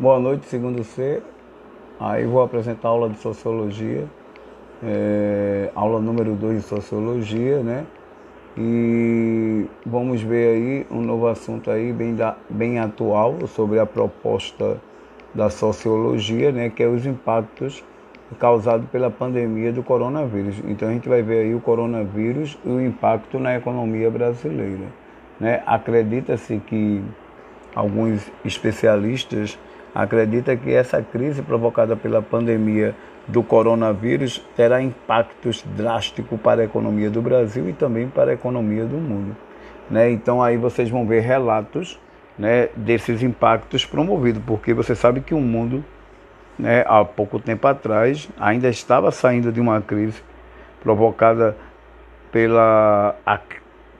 Boa noite, segundo C. Aí vou apresentar a aula de Sociologia, é, aula número 2 de Sociologia, né? E vamos ver aí um novo assunto aí bem, da, bem atual sobre a proposta da Sociologia, né? Que é os impactos causados pela pandemia do coronavírus. Então a gente vai ver aí o coronavírus e o impacto na economia brasileira. Né? Acredita-se que alguns especialistas acreditam que essa crise provocada pela pandemia do coronavírus terá impactos drásticos para a economia do Brasil e também para a economia do mundo. Né? Então aí vocês vão ver relatos né, desses impactos promovidos, porque você sabe que o mundo, né, há pouco tempo atrás, ainda estava saindo de uma crise provocada pela a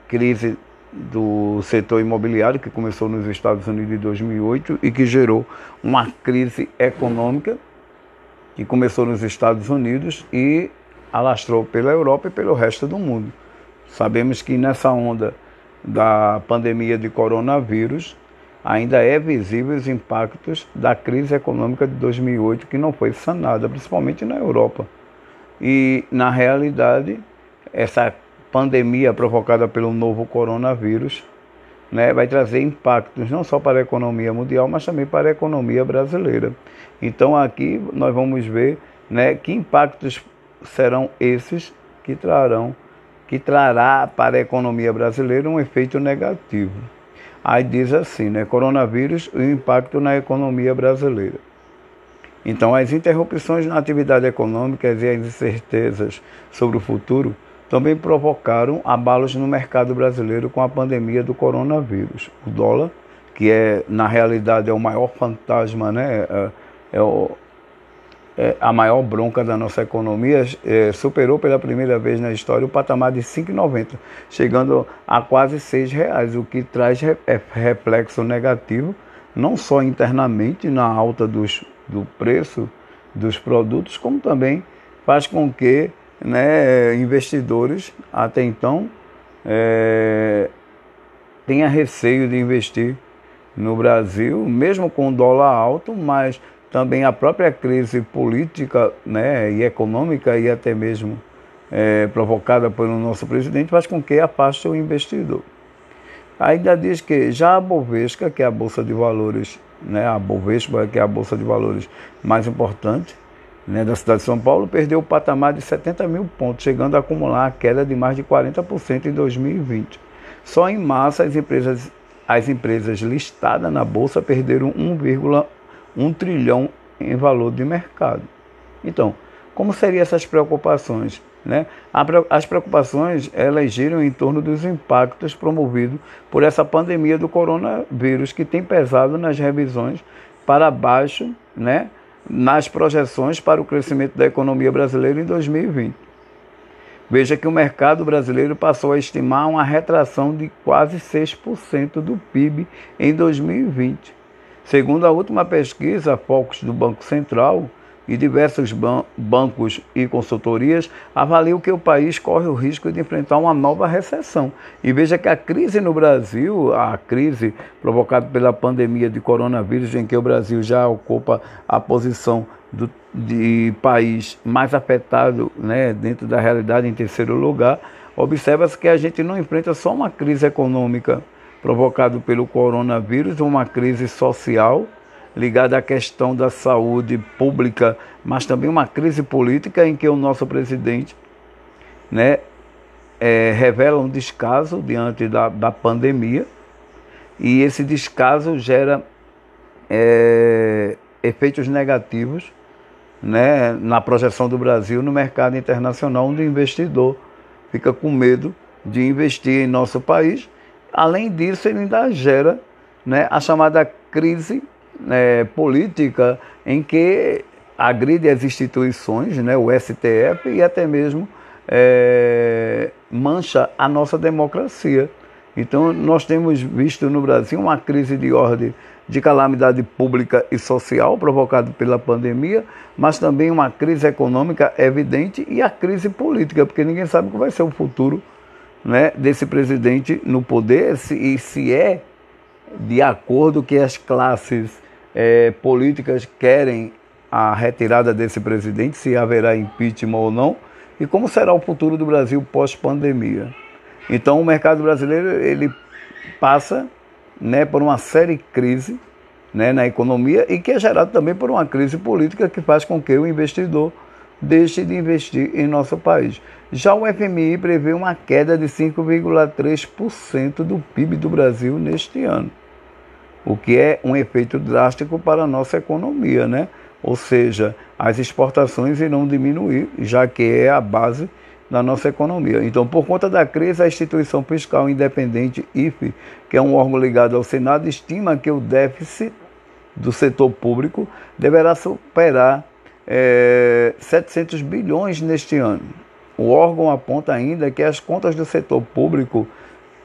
crise do setor imobiliário que começou nos Estados Unidos em 2008 e que gerou uma crise econômica que começou nos Estados Unidos e alastrou pela Europa e pelo resto do mundo. Sabemos que nessa onda da pandemia de coronavírus ainda é visível os impactos da crise econômica de 2008 que não foi sanada, principalmente na Europa. E na realidade, essa pandemia provocada pelo novo coronavírus né, vai trazer impactos não só para a economia mundial, mas também para a economia brasileira. Então aqui nós vamos ver né, que impactos serão esses que trarão, que trará para a economia brasileira um efeito negativo. Aí diz assim, né, coronavírus e o impacto na economia brasileira. Então as interrupções na atividade econômica e as incertezas sobre o futuro também provocaram abalos no mercado brasileiro com a pandemia do coronavírus. O dólar, que é na realidade é o maior fantasma, né? é, é, o, é a maior bronca da nossa economia, é, superou pela primeira vez na história o patamar de 5,90, chegando a quase R$ reais, o que traz re, é, reflexo negativo não só internamente na alta dos, do preço dos produtos, como também faz com que né, investidores até então é, tenha receio de investir no Brasil, mesmo com dólar alto, mas também a própria crise política né, e econômica e até mesmo é, provocada pelo nosso presidente faz com que afaste o investidor. Ainda diz que já a Bovesca, que é a Bolsa de Valores, né, a Bovespa, que é a Bolsa de Valores mais importante, né, da cidade de São Paulo perdeu o patamar de 70 mil pontos, chegando a acumular a queda de mais de 40% em 2020. Só em massa as empresas, as empresas listadas na Bolsa perderam 1,1 trilhão em valor de mercado. Então, como seriam essas preocupações? Né? As preocupações elas giram em torno dos impactos promovidos por essa pandemia do coronavírus, que tem pesado nas revisões para baixo né, nas projeções para o crescimento da economia brasileira em 2020. Veja que o mercado brasileiro passou a estimar uma retração de quase 6% do PIB em 2020. Segundo a última pesquisa Focus do Banco Central, e diversos ban bancos e consultorias avaliam que o país corre o risco de enfrentar uma nova recessão. E veja que a crise no Brasil, a crise provocada pela pandemia de coronavírus, em que o Brasil já ocupa a posição do, de país mais afetado né, dentro da realidade em terceiro lugar, observa-se que a gente não enfrenta só uma crise econômica provocada pelo coronavírus, uma crise social ligada à questão da saúde pública, mas também uma crise política em que o nosso presidente né, é, revela um descaso diante da, da pandemia e esse descaso gera é, efeitos negativos né, na projeção do Brasil no mercado internacional, onde o investidor fica com medo de investir em nosso país. Além disso, ele ainda gera né, a chamada crise é, política em que agride as instituições, né, o STF, e até mesmo é, mancha a nossa democracia. Então, nós temos visto no Brasil uma crise de ordem de calamidade pública e social provocada pela pandemia, mas também uma crise econômica evidente e a crise política, porque ninguém sabe que vai ser o futuro né, desse presidente no poder se, e se é de acordo que as classes é, políticas querem a retirada desse presidente, se haverá impeachment ou não, e como será o futuro do Brasil pós-pandemia. Então, o mercado brasileiro ele passa né, por uma série de crises né, na economia e que é gerado também por uma crise política que faz com que o investidor deixe de investir em nosso país. Já o FMI prevê uma queda de 5,3% do PIB do Brasil neste ano, o que é um efeito drástico para a nossa economia, né? Ou seja, as exportações irão diminuir, já que é a base da nossa economia. Então, por conta da crise, a instituição fiscal independente IFE, que é um órgão ligado ao Senado, estima que o déficit do setor público deverá superar é, 700 bilhões neste ano. O órgão aponta ainda que as contas do setor público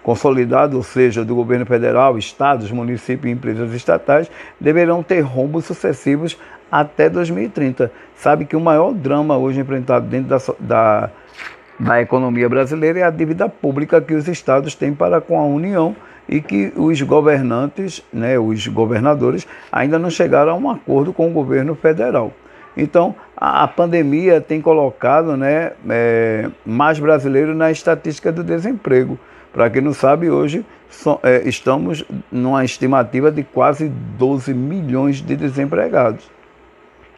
consolidado, ou seja, do governo federal, estados, municípios e empresas estatais, deverão ter rombos sucessivos até 2030. Sabe que o maior drama hoje enfrentado dentro da, da, da economia brasileira é a dívida pública que os estados têm para com a União e que os governantes, né, os governadores, ainda não chegaram a um acordo com o governo federal. Então, a, pandemia tem colocado né, é, mais brasileiros na estatística do desemprego. Para quem não sabe, hoje so, é, estamos numa estimativa de quase 12 milhões de desempregados.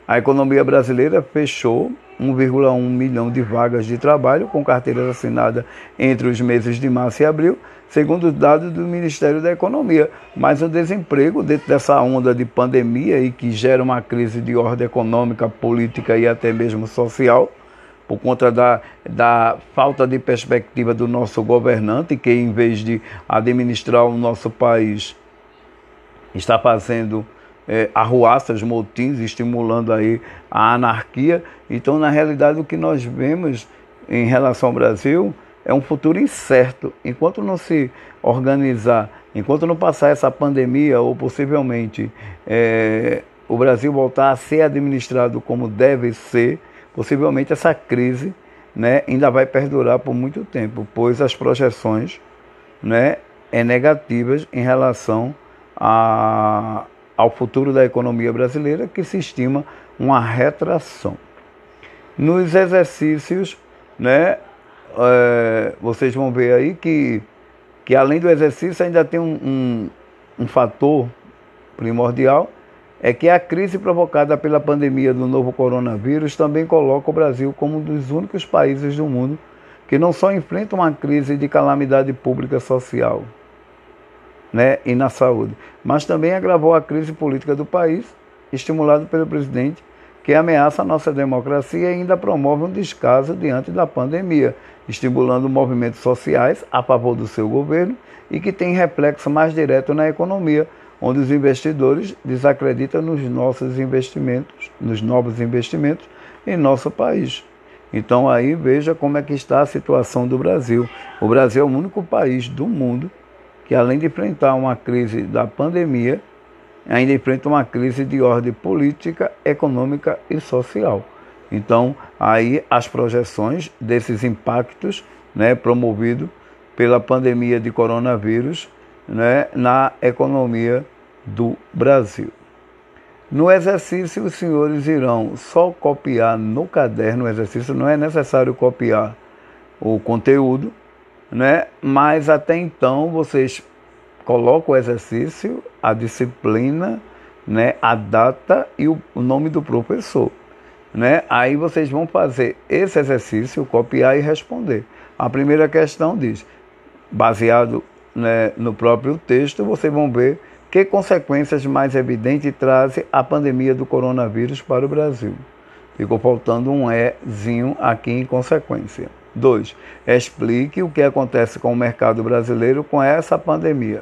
A economia brasileira fechou 1,1 milhão de vagas de trabalho com carteiras assinadas entre os meses de março e abril, segundo os dados do Ministério da Economia. Mas o desemprego, dentro dessa onda de pandemia e que gera uma crise de ordem econômica, política e até mesmo social, por conta da, da falta de perspectiva do nosso governante, que em vez de administrar o nosso país, está fazendo é, arruaças, motins, estimulando aí a anarquia. Então, na realidade, o que nós vemos em relação ao Brasil é um futuro incerto. Enquanto não se organizar, enquanto não passar essa pandemia ou possivelmente é, o Brasil voltar a ser administrado como deve ser, possivelmente essa crise né, ainda vai perdurar por muito tempo, pois as projeções né, é negativas em relação a, ao futuro da economia brasileira, que se estima uma retração. Nos exercícios, né, é, vocês vão ver aí que, que além do exercício ainda tem um, um, um fator primordial, é que a crise provocada pela pandemia do novo coronavírus também coloca o Brasil como um dos únicos países do mundo que não só enfrenta uma crise de calamidade pública social, né, e na saúde, mas também agravou a crise política do país, estimulado pelo presidente, que ameaça a nossa democracia e ainda promove um descaso diante da pandemia, estimulando movimentos sociais a favor do seu governo e que tem reflexo mais direto na economia, onde os investidores desacreditam nos nossos investimentos, nos novos investimentos em nosso país. Então aí veja como é que está a situação do Brasil. O Brasil é o único país do mundo que além de enfrentar uma crise da pandemia, ainda enfrenta uma crise de ordem política, econômica e social. Então, aí as projeções desses impactos né, promovidos pela pandemia de coronavírus né, na economia do Brasil. No exercício, os senhores irão só copiar no caderno, o exercício não é necessário copiar o conteúdo, né? Mas até então vocês colocam o exercício, a disciplina, né? A data e o nome do professor, né? Aí vocês vão fazer esse exercício, copiar e responder. A primeira questão diz, baseado né, no próprio texto, vocês vão ver que consequências mais evidentes traz a pandemia do coronavírus para o Brasil. Ficou faltando um Ezinho aqui em consequência. 2. Explique o que acontece com o mercado brasileiro com essa pandemia.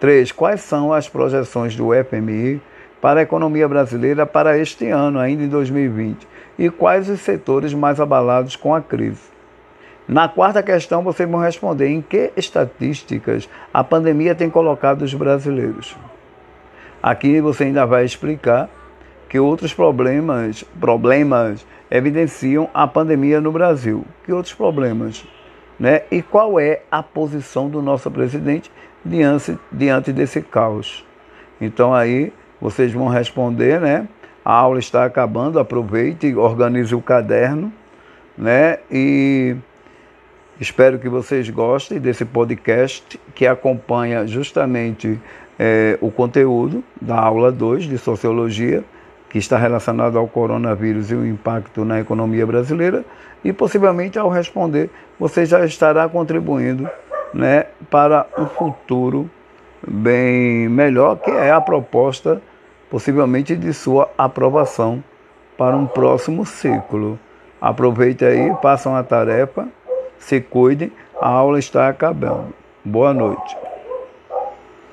3. Quais são as projeções do FMI para a economia brasileira para este ano, ainda em 2020? E quais os setores mais abalados com a crise? Na quarta questão, vocês vão responder em que estatísticas a pandemia tem colocado os brasileiros. Aqui você ainda vai explicar que outros problemas, problemas evidenciam a pandemia no Brasil. Que outros problemas? Né? E qual é a posição do nosso presidente diante, diante desse caos? Então aí vocês vão responder, né? A aula está acabando, aproveite, organize o caderno, né? E espero que vocês gostem desse podcast que acompanha justamente é, o conteúdo da aula 2 de Sociologia, que está relacionado ao coronavírus e o impacto na economia brasileira, e possivelmente ao responder, você já estará contribuindo né, para um futuro bem melhor, que é a proposta possivelmente de sua aprovação para um próximo ciclo. Aproveite aí, façam a tarefa, se cuidem, a aula está acabando. Boa noite.